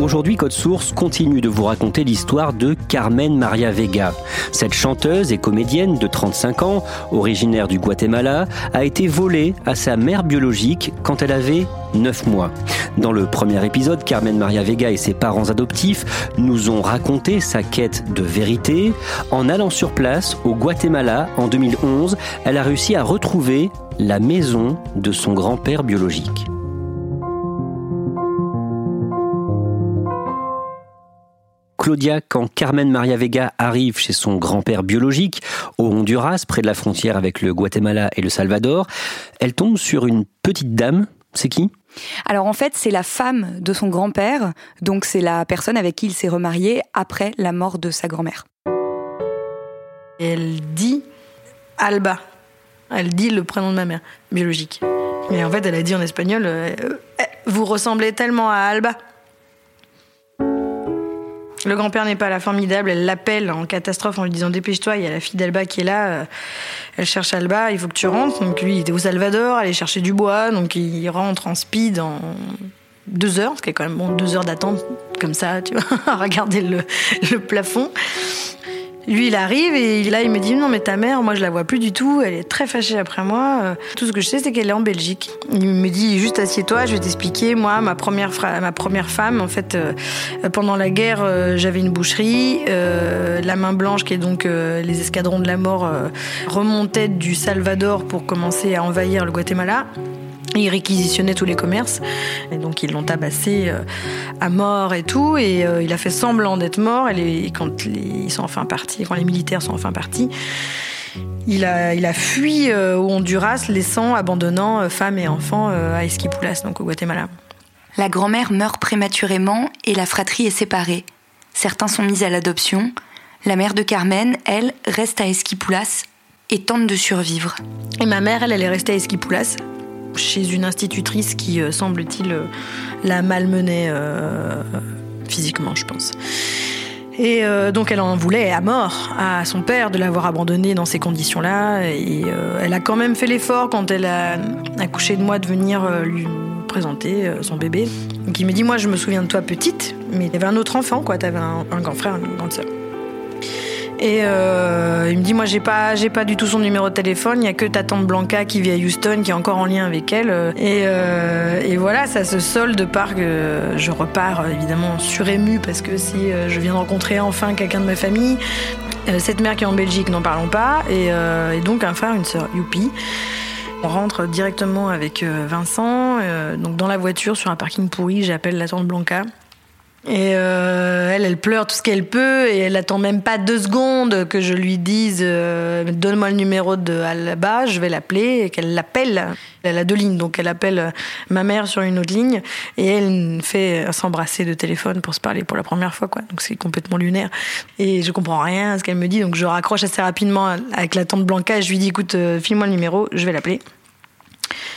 Aujourd'hui, Code Source continue de vous raconter l'histoire de Carmen Maria Vega. Cette chanteuse et comédienne de 35 ans, originaire du Guatemala, a été volée à sa mère biologique quand elle avait 9 mois. Dans le premier épisode, Carmen Maria Vega et ses parents adoptifs nous ont raconté sa quête de vérité. En allant sur place au Guatemala en 2011, elle a réussi à retrouver la maison de son grand-père biologique. Claudia, quand Carmen Maria Vega arrive chez son grand-père biologique, au Honduras, près de la frontière avec le Guatemala et le Salvador, elle tombe sur une petite dame. C'est qui? Alors en fait, c'est la femme de son grand-père, donc c'est la personne avec qui il s'est remarié après la mort de sa grand-mère. Elle dit Alba. Elle dit le prénom de ma mère, biologique. Mais en fait, elle a dit en espagnol euh, Vous ressemblez tellement à Alba. Le grand-père n'est pas là, formidable. Elle l'appelle en catastrophe en lui disant Dépêche-toi, il y a la fille d'Alba qui est là. euh, Elle cherche Alba, il faut que tu rentres. Donc lui, il était au Salvador, aller chercher du bois. Donc il rentre en speed en deux heures, ce qui est quand même bon, deux heures d'attente comme ça, tu vois, à regarder le, le plafond. Lui, il arrive et là, il me dit non, mais ta mère, moi, je la vois plus du tout. Elle est très fâchée après moi. Euh, Tout ce que je sais, c'est qu'elle est en Belgique. Il me dit juste assieds-toi, je vais t'expliquer. Moi, ma première, ma première femme, en fait, euh, pendant la guerre, euh, j'avais une boucherie. Euh, la main blanche, qui est donc euh, les escadrons de la mort, euh, remontaient du Salvador pour commencer à envahir le Guatemala. Ils réquisitionnaient tous les commerces et donc ils l'ont tabassé euh, à mort et tout et euh, il a fait semblant d'être mort et, les- et quand les, ils sont enfin partis, quand les militaires sont enfin partis, il a, il a fui euh, au Honduras, laissant, abandonnant femmes et enfants à Esquipulas, donc au Guatemala. La grand-mère meurt prématurément et la fratrie est séparée. Certains sont mis à l'adoption. La mère de Carmen, elle, reste à Esquipulas et tente de survivre. Et ma mère, elle, elle est restée à Esquipulas, chez une institutrice qui, euh, semble-t-il, euh, la malmenait euh, physiquement, je pense. Et donc elle en voulait à mort à son père de l'avoir abandonnée dans ces conditions-là. Et elle a quand même fait l'effort quand elle a accouché de moi de venir lui présenter son bébé. Donc il me dit, moi je me souviens de toi petite, mais t'avais un autre enfant, quoi. T'avais un, un grand frère, une grande sœur. Et euh, il me dit, moi j'ai pas, j'ai pas du tout son numéro de téléphone. Il y a que ta tante Blanca qui vit à Houston, qui est encore en lien avec elle. Et, euh, et voilà, ça se solde par que je repars évidemment surémue parce que si euh, je viens de rencontrer enfin quelqu'un de ma famille, cette mère qui est en Belgique, n'en parlons pas, et, donc un frère, une sœur, youpi. On rentre directement avec Vincent, donc dans la voiture sur un parking pourri. J'appelle la tante Blanca. Et euh, elle, elle pleure tout ce qu'elle peut et elle attend même pas deux secondes que je lui dise euh, donne-moi le numéro de Alba, je vais l'appeler et qu'elle l'appelle. Elle a deux lignes, donc elle appelle euh, ma mère sur une autre ligne et elle fait s'embrasser de téléphone pour se parler pour la première fois, quoi. Donc c'est complètement lunaire et je comprends rien à ce qu'elle me dit, donc je raccroche assez rapidement avec la tante Blanca et je lui dis écoute, euh, file-moi le numéro, je vais l'appeler.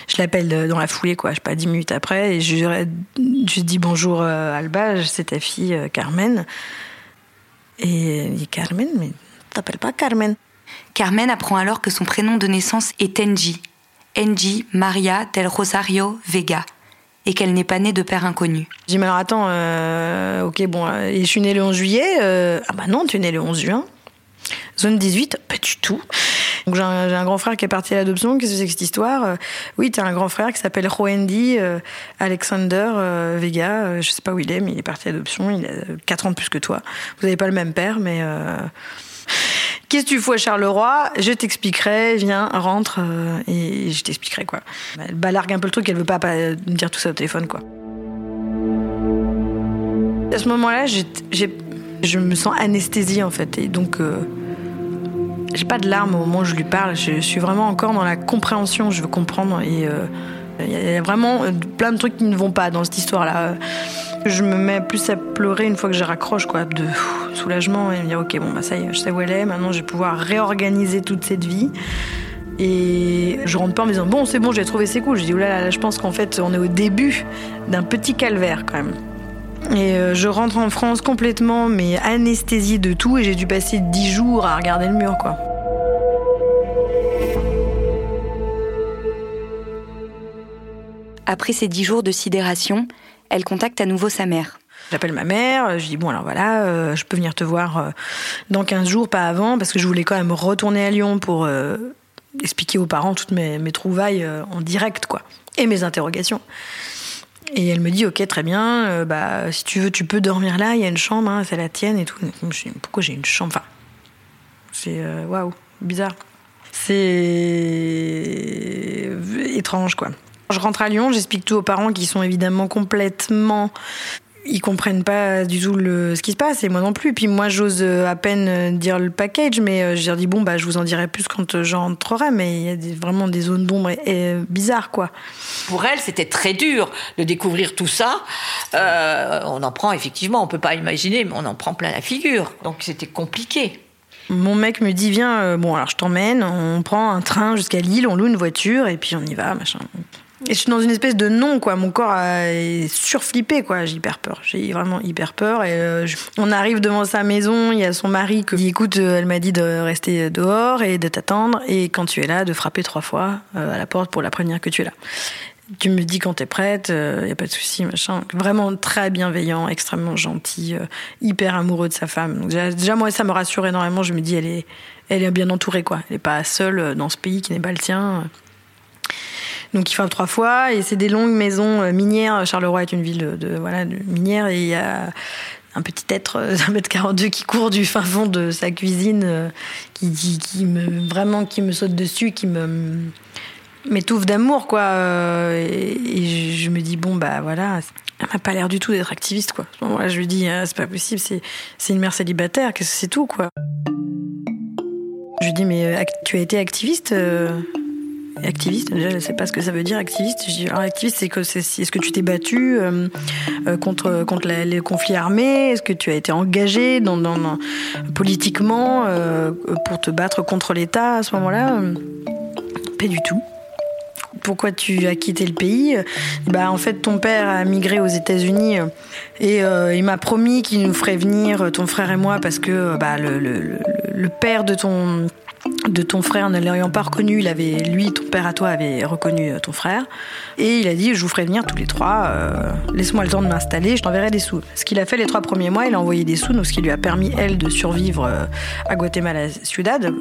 Je l'appelle dans la foulée, quoi, je sais pas, dix minutes après, et je, je dis bonjour euh, Alba, c'est ta fille euh, Carmen. Et elle dit Carmen, mais t'appelles pas Carmen. Carmen apprend alors que son prénom de naissance est Engie. Engie Maria del Rosario Vega. et qu'elle n'est pas née de père inconnu. Je dis, mais alors attends, euh, ok, bon, et je suis née le 11 juillet. euh, ah bah non, tu es née le 11 juin. Zone 18, pas du tout. Donc j'ai un, grand frère qui est parti à l'adoption. Qu'est-ce que c'est que cette histoire Euh, Oui, tu as un grand frère qui s'appelle Roendi euh, Alexander euh, Vega. Je sais pas où il est, mais il est parti à l'adoption. Il a 4 ans de plus que toi. Vous n'avez pas le même père, mais... Qu'est-ce que tu fous à Charleroi? Je t'expliquerai, viens, rentre, et je t'expliquerai quoi. Elle balargue un peu le truc, elle veut pas, pas me dire tout ça au téléphone quoi. À ce moment-là, je me sens anesthésiée en fait, et donc j'ai pas de larmes au moment où je lui parle. Je, suis vraiment encore dans la compréhension. Je veux comprendre et euh, il y a vraiment euh, plein de trucs qui ne vont pas dans cette histoire-là. Je me mets plus à pleurer une fois que je raccroche, quoi, de soulagement et me dire ok bon bah ça y est, je sais où elle est. Maintenant, je vais pouvoir réorganiser toute cette vie. Et je rentre pas en me disant bon c'est bon j'ai trouvé c'est cool. Je dis oulala là, je pense qu'en fait on est au début d'un petit calvaire quand même. Et euh, je rentre en France complètement, mais anesthésiée de tout, et j'ai dû passer dix jours à regarder le mur, quoi. Après ces dix jours de sidération, elle contacte à nouveau sa mère. J'appelle ma mère, je dis bon alors voilà, euh, je peux venir te voir euh, dans 15 jours, pas avant, parce que je voulais quand même retourner à Lyon pour expliquer aux parents toutes mes, mes trouvailles en direct, quoi, et mes interrogations. Et elle me dit ok très bien, euh, bah si tu veux tu peux dormir là, il y a une chambre, hein, c'est la tienne et tout. Pourquoi j'ai une chambre? Enfin, c'est euh, waouh, bizarre. C'est étrange quoi. Je rentre à Lyon, j'explique tout aux parents qui sont évidemment complètement ils comprennent pas du tout le, ce qui se passe et moi non plus. Et puis moi j'ose euh, à peine dire le package, mais je leur dis bon bah je vous en dirai plus quand euh, j'entrerai. Mais il y a des- vraiment des zones d'ombre et, et bizarres quoi. Pour elle, c'était très dur de découvrir tout ça. Euh, on en prend effectivement, on peut pas imaginer, mais on en prend plein la figure. Donc c'était compliqué. Mon mec me dit viens, euh, bon alors je t'emmène, on prend un train jusqu'à Lille, on loue une voiture et puis on y va, machin. Et je suis dans une espèce de non quoi, mon corps est surflippé quoi, j'ai hyper peur, j'ai vraiment hyper peur et euh, on arrive devant sa maison, il y a son mari qui écoute, euh, elle m'a dit de rester dehors et de t'attendre et quand tu es là de frapper trois fois euh, à la porte pour la prévenir que tu es là. Tu me dis quand t'es prête, il y a pas de souci, machin. Vraiment très bienveillant, extrêmement gentil, euh, hyper amoureux de sa femme. Déjà, moi ça me rassure énormément. Je me dis elle est, elle est bien entourée quoi. Elle est pas seule euh, dans ce pays qui n'est pas le tien. Donc il frappe trois fois et c'est des longues maisons euh, minières. Charleroi est une ville de, de- voilà minière et il y a un petit être euh, d'un mètre 42 qui court du fin fond de sa cuisine, euh, qui, me vraiment qui me saute dessus, qui me m'étouffe d'amour quoi. Et, je me dis bon bah voilà, elle m'a pas l'air du tout d'être activiste quoi. À ce moment-là, je lui dis ah, c'est pas possible, c'est c'est une mère célibataire, c'est tout quoi. Je lui dis mais tu as été activiste Activiste, déjà, je sais pas ce que ça veut dire, activiste. Je dis, alors, activiste, c'est que c'est, est-ce que tu t'es battu euh, euh, contre, contre les conflits armés? Est-ce que tu as été engagé politiquement euh, pour te battre contre l'État à ce moment-là? Pas du tout. Pourquoi tu as quitté le pays? Bah en fait ton père a migré aux États-Unis et il m'a promis qu'il nous ferait venir ton frère et moi parce que bah, le, le, le, le père de ton de ton frère ne l'ayant pas reconnu, il avait lui ton père à toi avait reconnu euh, ton frère et il a dit je vous ferai venir tous les trois. euh, Laisse-moi le temps de m'installer, je t'enverrai des sous. Ce qu'il a fait les trois premiers mois, il a envoyé des sous, donc ce qui lui a permis elle de survivre euh, à Guatemala Ciudad.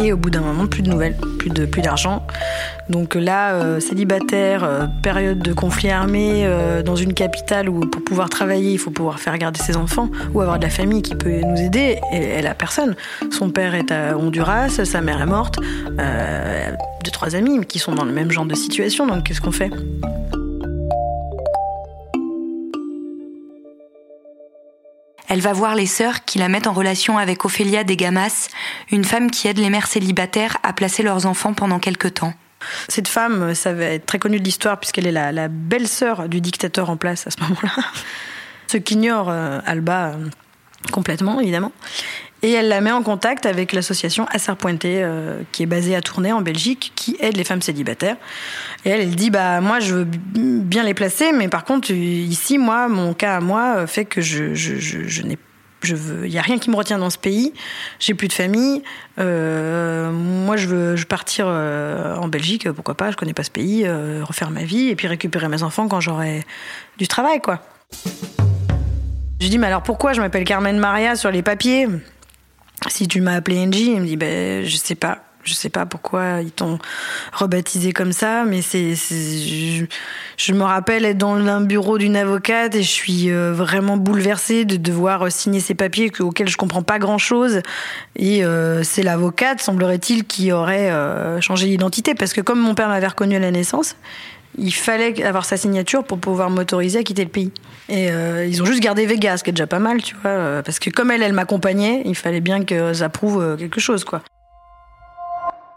Et au bout d'un moment, plus de nouvelles, plus de plus d'argent. Donc là, euh, célibataire, euh, période de conflit armé, euh, dans une capitale où pour pouvoir travailler, il faut pouvoir faire garder ses enfants ou avoir de la famille qui peut nous aider. Elle a personne. Son père est à Honduras, sa mère est morte, euh, deux trois amis qui sont dans le même genre de situation. Donc qu'est-ce qu'on fait? Elle va voir les sœurs qui la mettent en relation avec Ophélia Degamas, une femme qui aide les mères célibataires à placer leurs enfants pendant quelque temps. Cette femme, ça va être très connue de l'histoire puisqu'elle est la, la belle-sœur du dictateur en place à ce moment-là. Ce qu'ignore euh, Alba euh, complètement, évidemment. Et elle la met en contact avec l'association Asser Pointé, euh, qui est basée à Tournai, en Belgique, qui aide les femmes célibataires. Et elle, elle dit, bah, moi, je veux bien les placer, mais par contre, ici, moi, mon cas à moi euh, fait que je, je, je, je n'ai je veux, il y a rien qui me retient dans ce pays. J'ai plus de famille. Euh, moi, je veux, je partir euh, en Belgique, pourquoi pas Je connais pas ce pays, euh, refaire ma vie et puis récupérer mes enfants quand j'aurai du travail, quoi. Je dis, mais alors pourquoi je m'appelle Carmen Maria sur les papiers? Si tu m'as appelé Angie, il me dit, ben je sais pas. Je sais pas pourquoi ils t'ont rebaptisé comme ça, mais c'est, je, je, me rappelle être dans un bureau d'une avocate et je suis euh, vraiment bouleversée de devoir signer ces papiers auxquels je comprends pas grand chose. Et euh, c'est l'avocate, semblerait-il, qui aurait euh, changé d'identité parce que comme mon père m'avait reconnu à la naissance, il fallait avoir sa signature pour pouvoir m'autoriser à quitter le pays. Et euh, ils ont juste gardé Vegas, ce qui est déjà pas mal, tu vois, euh, parce que comme elle, elle m'accompagnait, il fallait bien que ça prouve euh, quelque chose, quoi.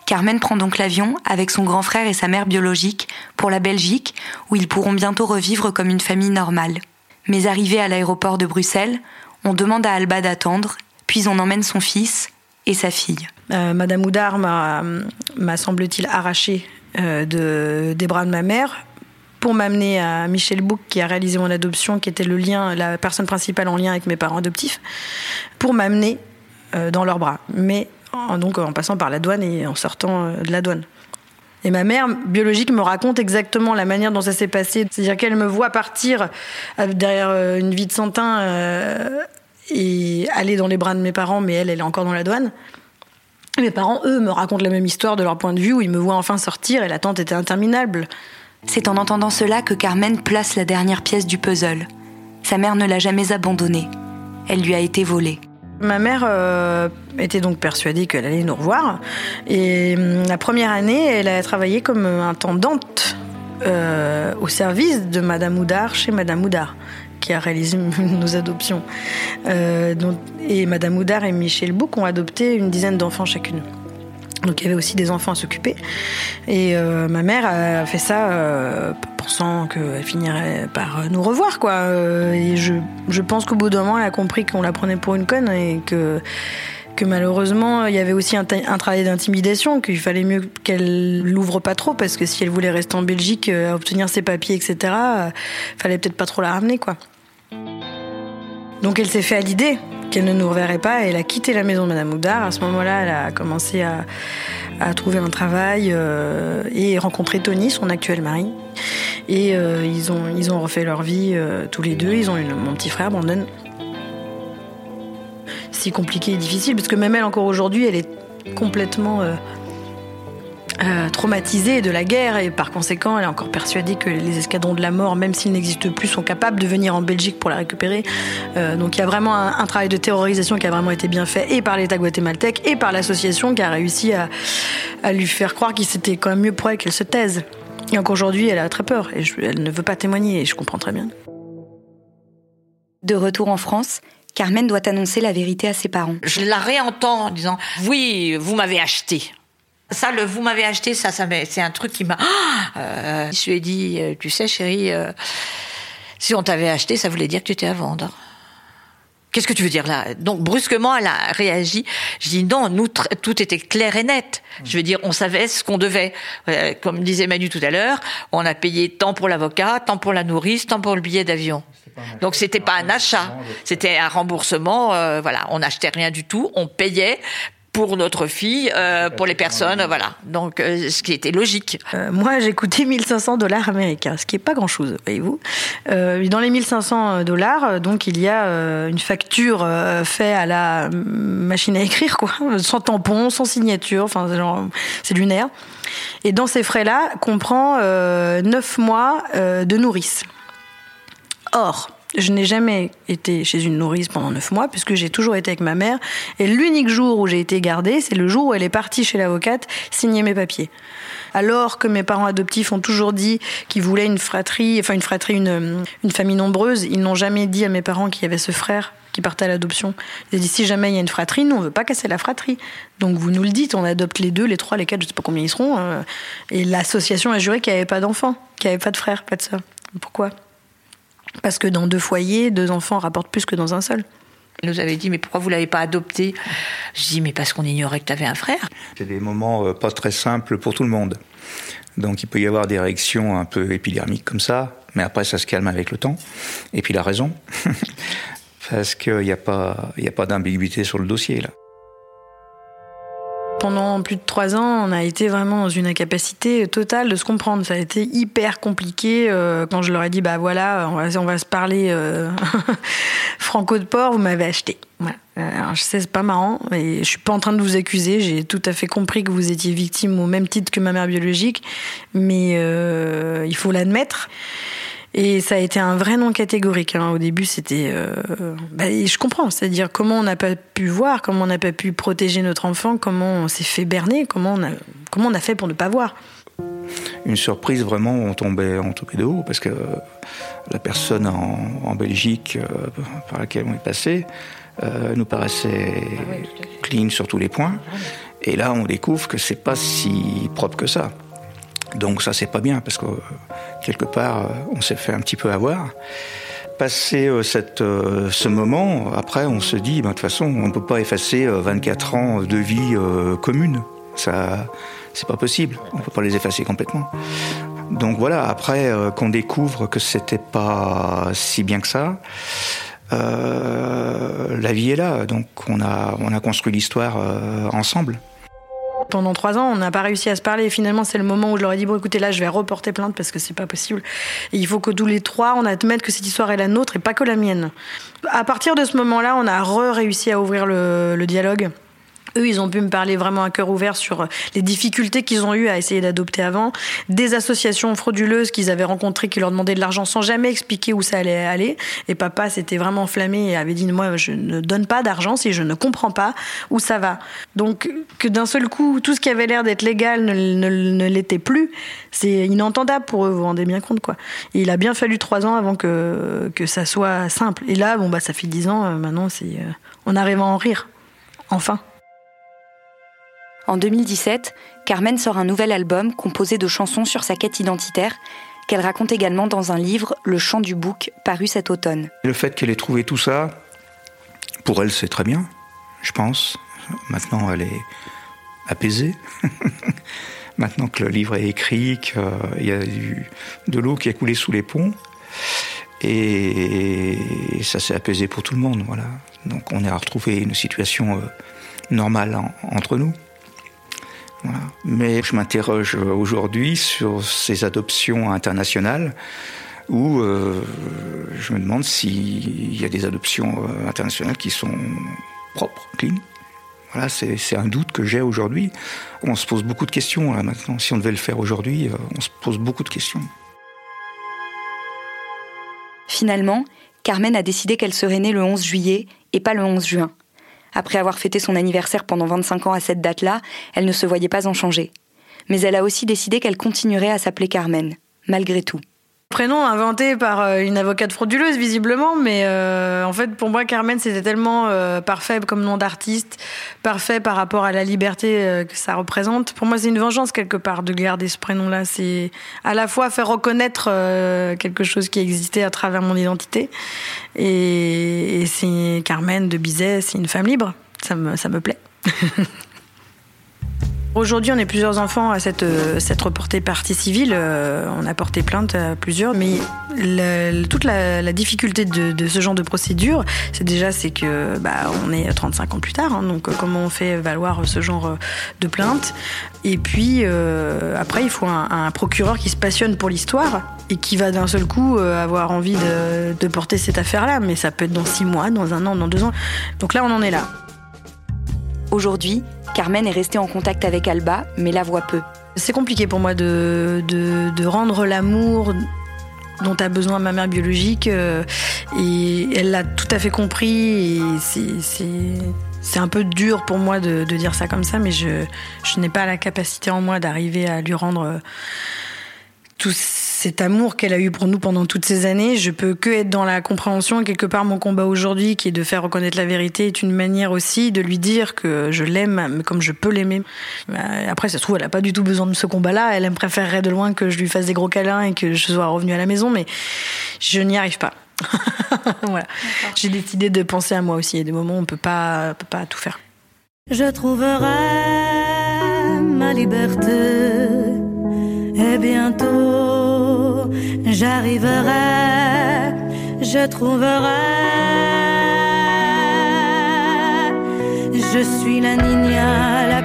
Carmen prend donc l'avion avec son grand frère et sa mère biologique pour la Belgique, où ils pourront bientôt revivre comme une famille normale. Mais arrivé à l'aéroport de Bruxelles, on demande à Alba d'attendre, puis on emmène son fils et sa fille. Euh, Madame Oudard m'a, m'a semble-t-il arraché de, des bras de ma mère pour m'amener à Michel Bouc qui a réalisé mon adoption, qui était le lien, la personne principale en lien avec mes parents adoptifs, pour m'amener euh, dans leurs bras. Mais en, donc en passant par la douane et en sortant euh, de la douane. Et ma mère biologique me raconte exactement la manière dont ça s'est passé. C'est-à-dire qu'elle me voit partir derrière une vie de santin euh, et aller dans les bras de mes parents, mais elle, elle est encore dans la douane. Mes parents, eux, me racontent la même histoire de leur point de vue, où ils me voient enfin sortir et l'attente était interminable. C'est en entendant cela que Carmen place la dernière pièce du puzzle. Sa mère ne l'a jamais abandonnée. Elle lui a été volée. Ma mère euh, était donc persuadée qu'elle allait nous revoir. Et hum, la première année, elle a travaillé comme intendante euh, au service de Madame Oudard chez Madame Oudard, qui a réalisé nos adoptions. Euh, et Madame Oudard et Michel Bouc ont adopté une dizaine d'enfants chacune. Donc il y avait aussi des enfants à s'occuper. Et euh, ma mère a fait ça euh, pensant qu'elle finirait par nous revoir, quoi. Euh, et je, je pense qu'au bout d'un moment, elle a compris qu'on la prenait pour une conne et que, que malheureusement, il y avait aussi un, travail d'intimidation, qu'il fallait mieux qu'elle l'ouvre pas trop, parce que si elle voulait rester en Belgique, à obtenir ses papiers, etc., fallait peut-être pas trop la ramener, quoi. Donc elle s'est fait à l'idée qu'elle ne nous reverrait pas et elle a quitté la maison de Madame Oudard. À ce moment-là, elle a commencé à, trouver un travail euh, et rencontrer Tony, son actuel mari. Et euh, ils, ont, refait leur vie euh, tous les deux. Ils ont une, mon petit frère, Brandon. C'est compliqué et difficile parce que même elle, encore aujourd'hui, elle est complètement euh, traumatisée de la guerre et par conséquent elle est encore persuadée que les escadrons de la mort, même s'ils n'existent plus, sont capables de venir en Belgique pour la récupérer. Euh, donc il y a vraiment un, un, travail de terrorisation qui a vraiment été bien fait et par l'État guatémaltèque et par l'association qui a réussi à, à lui faire croire qu'il c'était quand même mieux pour elle qu'elle se taise. Et encore aujourd'hui elle a très peur et je, elle ne veut pas témoigner et je comprends très bien. De retour en France, Carmen doit annoncer la vérité à ses parents. Je la réentends en disant Oui, vous m'avez acheté. Ça, le vous m'avez acheté, ça, ça c'est un truc qui m'a. Euh, je lui ai dit, euh, tu sais, chérie, euh, si on t'avait acheté, ça voulait dire que tu étais à vendre. Qu'est-ce que tu veux dire là? Donc brusquement, elle a réagi. Je dis non, nous tout était clair et net. Je veux dire, on savait ce qu'on devait. Euh, comme disait Manu tout à l'heure, on a payé tant pour l'avocat, tant pour la nourrice, tant pour le billet d'avion. Donc c'était pas un achat, c'était un remboursement. Euh, voilà, on n'achetait rien du tout, on payait pour notre fille, euh, pour les personnes, voilà. Donc, euh, ce qui était logique. Euh, moi, j'ai coûté 1500 dollars américains, ce qui est pas grand-chose, voyez-vous. Euh, dans les 1500 dollars, donc, il y a une facture faite à la machine à écrire, quoi, sans tampon, sans signature, enfin, c'est lunaire. Et dans ces frais-là, comprend neuf mois de nourrice. Or, je n'ai jamais été chez une nourrice pendant neuf mois, puisque j'ai toujours été avec ma mère. Et l'unique jour où j'ai été gardée, c'est le jour où elle est partie chez l'avocate signer mes papiers. Alors que mes parents adoptifs ont toujours dit qu'ils voulaient une fratrie, enfin une fratrie, une, une famille nombreuse, ils n'ont jamais dit à mes parents qu'il y avait ce frère qui partait à l'adoption. Ils ont dit si jamais il y a une fratrie, nous on veut pas casser la fratrie. Donc vous nous le dites, on adopte les deux, les trois, les quatre, je sais pas combien ils seront. Euh, et l'association a juré qu'il n'y avait pas d'enfants, qu'il n'y avait pas de frères, pas de sœurs. Pourquoi? Parce que dans deux foyers, deux enfants rapportent plus que dans un seul. Elle nous avait dit, mais pourquoi vous l'avez pas adopté? Je dis, mais parce qu'on ignorait que tu avais un frère. C'est des moments pas très simples pour tout le monde. Donc il peut y avoir des réactions un peu épidermiques comme ça, mais après ça se calme avec le temps. Et puis la raison. Est-ce qu'il n'y a pas, il a pas d'ambiguïté sur le dossier là pendant plus de trois ans, on a été vraiment dans une incapacité totale de se comprendre. Ça a été hyper compliqué euh, quand je leur ai dit bah voilà, on va, se parler euh, franco de port, vous m'avez acheté. Alors je sais, c'est pas marrant, et je suis pas en train de vous accuser. J'ai tout à fait compris que vous étiez victime au même titre que ma mère biologique, mais euh, il faut l'admettre. Et ça a été un vrai non catégorique. Hein. Au début, c'était. Euh, bah, je comprends. C'est-à-dire comment on n'a pas pu voir, comment on n'a pas pu protéger notre enfant, comment on s'est fait berner, comment on a, comment on a fait pour ne pas voir. Une surprise, vraiment, on tombait, on tombait de haut parce que la personne en, Belgique euh, par laquelle on est passé euh, nous paraissait clean sur tous les points. Et là, on découvre que c'est pas si propre que ça. Donc ça c'est pas bien parce que quelque part euh, on s'est fait un petit peu avoir. Passé euh, cette, euh, ce moment, après on se dit, ben, de toute façon on ne peut pas effacer 24 ans de vie commune. Ça, c'est pas possible. On peut pas les effacer complètement. Donc voilà. Après qu'on découvre que c'était pas si bien que ça. la vie est là, donc on a, on a construit l'histoire ensemble. Pendant trois ans, on n'a pas réussi à se parler. Et finalement, c'est le moment où je leur ai dit bon, écoutez, là, je vais reporter plainte parce que c'est pas possible. Et il faut que tous les trois, on admette que cette histoire est la nôtre et pas que la mienne. À partir de ce moment-là, on a re-réussi à ouvrir le dialogue. Eux, ils ont pu me parler vraiment à cœur ouvert sur les difficultés qu'ils ont eues à essayer d'adopter avant, des associations frauduleuses qu'ils avaient rencontrées qui leur demandaient de l'argent sans jamais expliquer où ça allait aller. Et papa s'était vraiment enflammé et avait dit moi je ne donne pas d'argent si je ne comprends pas où ça va. Donc que d'un seul coup tout ce qui avait l'air d'être légal ne, l'était plus, c'est inentendable pour eux. Vous vous rendez bien compte quoi. Il a bien fallu trois ans avant que que ça soit simple. Et là bon bah ça fait dix ans euh, maintenant c'est euh, on arrive à en rire enfin. En 2017, Carmen sort un nouvel album composé de chansons sur sa quête identitaire qu'elle raconte également dans un livre, Le chant du bouc, paru cet automne. Le fait qu'elle ait trouvé tout ça, pour elle, c'est très bien, je pense. Maintenant, elle est apaisée. Maintenant que le livre est écrit, qu'il y a de l'eau qui a coulé sous les ponts. Et ça s'est apaisé pour tout le monde, voilà. Donc on est à retrouver une situation euh, normale entre nous. Mais je m'interroge aujourd'hui sur ces adoptions internationales où euh, je me demande s'il y a des adoptions euh, internationales qui sont propres, clean. Voilà, c'est un doute que j'ai aujourd'hui. On se pose beaucoup de questions là maintenant. Si on devait le faire aujourd'hui, euh, on se pose beaucoup de questions. Finalement, Carmen a décidé qu'elle serait née le 11 juillet et pas le 11 juin. Après avoir fêté son anniversaire pendant 25 ans à cette date-là, elle ne se voyait pas en changer. Mais elle a aussi décidé qu'elle continuerait à s'appeler Carmen, malgré tout. Prénom inventé par euh, une avocate frauduleuse visiblement, mais euh, en fait pour moi Carmen c'était tellement euh, parfait comme nom d'artiste, parfait par rapport à la liberté que ça représente. Pour moi c'est une vengeance quelque part de garder ce prénom-là. C'est à la fois faire reconnaître quelque chose qui existait à travers mon identité, et, et c'est Carmen de Bizet, c'est une femme libre. Ça me, ça me plaît. Aujourd'hui, on est plusieurs enfants à cette, euh, cette reportée partie civile. Euh, on a porté plainte à plusieurs, mais toute la, difficulté de, ce genre de procédure, c'est déjà c'est que bah, on est 35 ans plus tard. Hein, donc, comment on fait valoir ce genre de plainte? Et puis après, il faut un, procureur qui se passionne pour l'histoire et qui va d'un seul coup avoir envie de, de porter cette affaire-là. Mais ça peut être dans six mois, dans un an, dans deux ans. Donc là, on en est là. Aujourd'hui, Carmen est restée en contact avec Alba, mais la voit peu. C'est compliqué pour moi de, de, rendre l'amour dont a besoin ma mère biologique. Euh, et elle l'a tout à fait compris. Et c'est un peu dur pour moi de, de, dire ça comme ça, mais je, je n'ai pas la capacité en moi d'arriver à lui rendre tout cet amour qu'elle a eu pour nous pendant toutes ces années. Je peux que être dans la compréhension. Quelque part, mon combat aujourd'hui, qui est de faire reconnaître la vérité, est une manière aussi de lui dire que je l'aime, comme je peux l'aimer. Euh, après, ça se trouve, elle a pas du tout besoin de ce combat-là. Elle me préférerait de loin que je lui fasse des gros câlins et que je sois revenue à la maison, mais je n'y arrive pas. voilà. J'ai décidé de penser à moi aussi. Il y a des moments où on peut pas, peut pas tout faire. Je trouverai ma liberté et bientôt j'arriverai, je trouverai. Je suis la Nina, la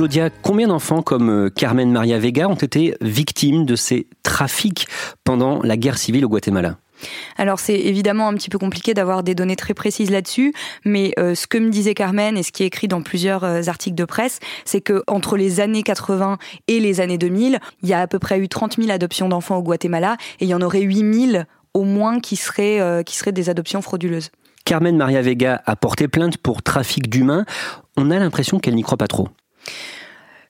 Claudia, combien d'enfants comme euh, Carmen Maria Vega ont été victimes de ces trafics pendant la guerre civile au Guatemala? Alors c'est évidemment un petit peu compliqué d'avoir des données très précises là-dessus, mais euh, ce que me disait Carmen et ce qui est écrit dans plusieurs euh, articles de presse, c'est que entre les années 80 et les années 2000, il y a à peu près eu 30 000 adoptions d'enfants au Guatemala et il y en aurait 8 000 au moins qui seraient, euh, qui seraient des adoptions frauduleuses. Carmen Maria Vega a porté plainte pour trafic d'humains. On a l'impression qu'elle n'y croit pas trop.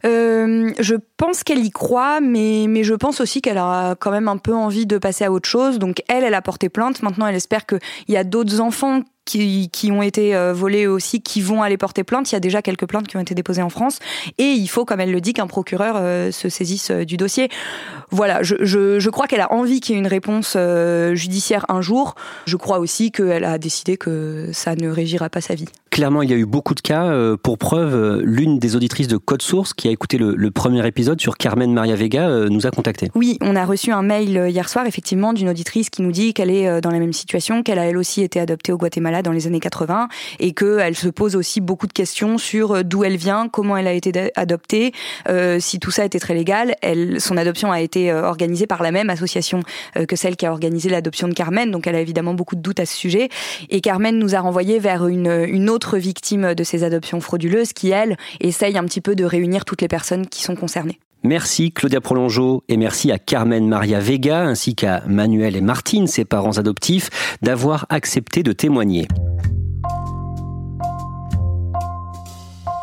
Euh, je pense qu'elle y croit, mais, mais je pense aussi qu'elle a quand même un peu envie de passer à autre chose. Donc elle, elle a porté plainte. Maintenant, elle espère qu'il y a d'autres enfants qui, qui ont été euh, volés aussi, qui vont aller porter plainte. Il y a déjà quelques plaintes qui ont été déposées en France. Et il faut, comme elle le dit, qu'un procureur euh, se saisisse du dossier. Voilà, je, je, je crois qu'elle a envie qu'il y ait une réponse judiciaire un jour. Je crois aussi qu'elle a décidé que ça ne régira pas sa vie. Clairement, il y a eu beaucoup de cas. Euh, Pour preuve, euh, l'une des auditrices de Code Source, qui a écouté le, premier épisode sur Carmen Maria Vega, euh, nous a contactés. Oui, on a reçu un mail hier soir, effectivement, d'une auditrice qui nous dit qu'elle est dans la même situation, qu'elle a elle aussi été adoptée au Guatemala dans les années 80 et qu'elle se pose aussi beaucoup de questions sur d'où elle vient, comment elle a été adoptée, si tout ça était très légal. Son adoption a été organisée par la même association que celle qui a organisé l'adoption de Carmen, donc elle a évidemment beaucoup de doutes à ce sujet. Et Carmen nous a renvoyé vers une autre victime de ces adoptions frauduleuses qui, elle, essaye un petit peu de réunir toutes les personnes qui sont concernées. Merci Claudia Prolongeau et merci à Carmen Maria Vega ainsi qu'à Manuel et Martine, ses parents adoptifs, d'avoir accepté de témoigner.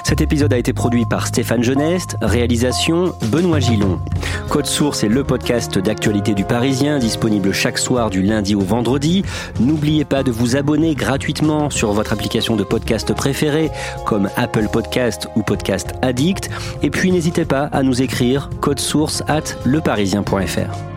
Cet épisode a été produit par Stéphane Geneste, réalisation Benoît Gillon. Code Source est le podcast d'actualité du Parisien, disponible chaque soir du lundi au vendredi. N'oubliez pas de vous abonner gratuitement sur votre application de podcast préférée, comme Apple Podcast ou Podcast Addict. Et puis n'hésitez pas à nous écrire code source at leparisien.fr.